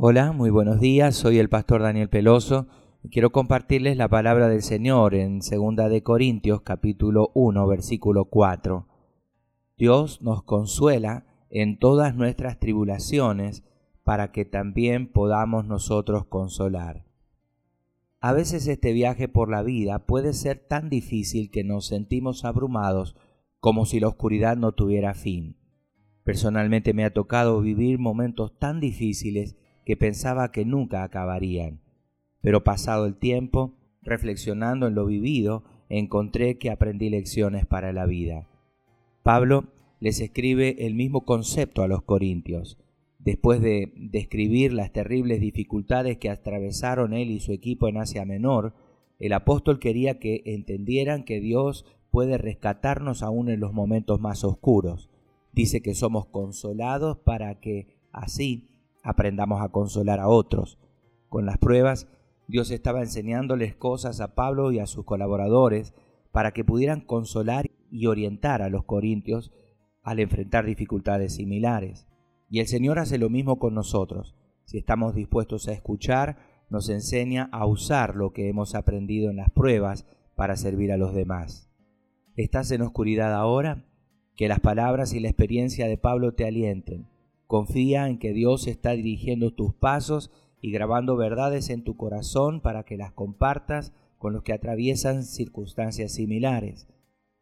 Hola, muy buenos días. Soy el pastor Daniel Peloso y quiero compartirles la palabra del Señor en 2 de Corintios capítulo 1 versículo 4. Dios nos consuela en todas nuestras tribulaciones para que también podamos nosotros consolar. A veces este viaje por la vida puede ser tan difícil que nos sentimos abrumados como si la oscuridad no tuviera fin. Personalmente me ha tocado vivir momentos tan difíciles que pensaba que nunca acabarían. Pero pasado el tiempo, reflexionando en lo vivido, encontré que aprendí lecciones para la vida. Pablo les escribe el mismo concepto a los corintios. Después de describir las terribles dificultades que atravesaron él y su equipo en Asia Menor, el apóstol quería que entendieran que Dios puede rescatarnos aún en los momentos más oscuros. Dice que somos consolados para que así aprendamos a consolar a otros. Con las pruebas, Dios estaba enseñándoles cosas a Pablo y a sus colaboradores para que pudieran consolar y orientar a los corintios al enfrentar dificultades similares. Y el Señor hace lo mismo con nosotros. Si estamos dispuestos a escuchar, nos enseña a usar lo que hemos aprendido en las pruebas para servir a los demás. ¿Estás en oscuridad ahora? Que las palabras y la experiencia de Pablo te alienten Confía en que Dios está dirigiendo tus pasos y grabando verdades en tu corazón para que las compartas con los que atraviesan circunstancias similares.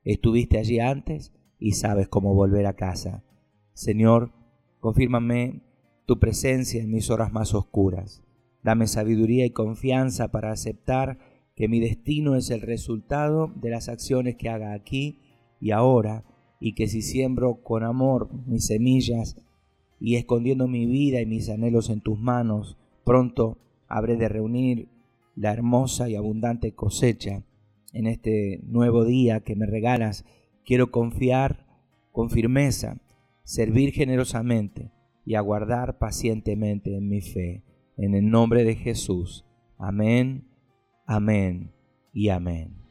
Estuviste allí antes y sabes cómo volver a casa. Señor, confírmame tu presencia en mis horas más oscuras. Dame sabiduría y confianza para aceptar que mi destino es el resultado de las acciones que haga aquí y ahora, y que si siembro con amor mis semillas, y escondiendo mi vida y mis anhelos en tus manos, pronto habré de reunir la hermosa y abundante cosecha. En este nuevo día que me regalas, quiero confiar con firmeza, servir generosamente y aguardar pacientemente en mi fe. En el nombre de Jesús. Amén, amén y amén.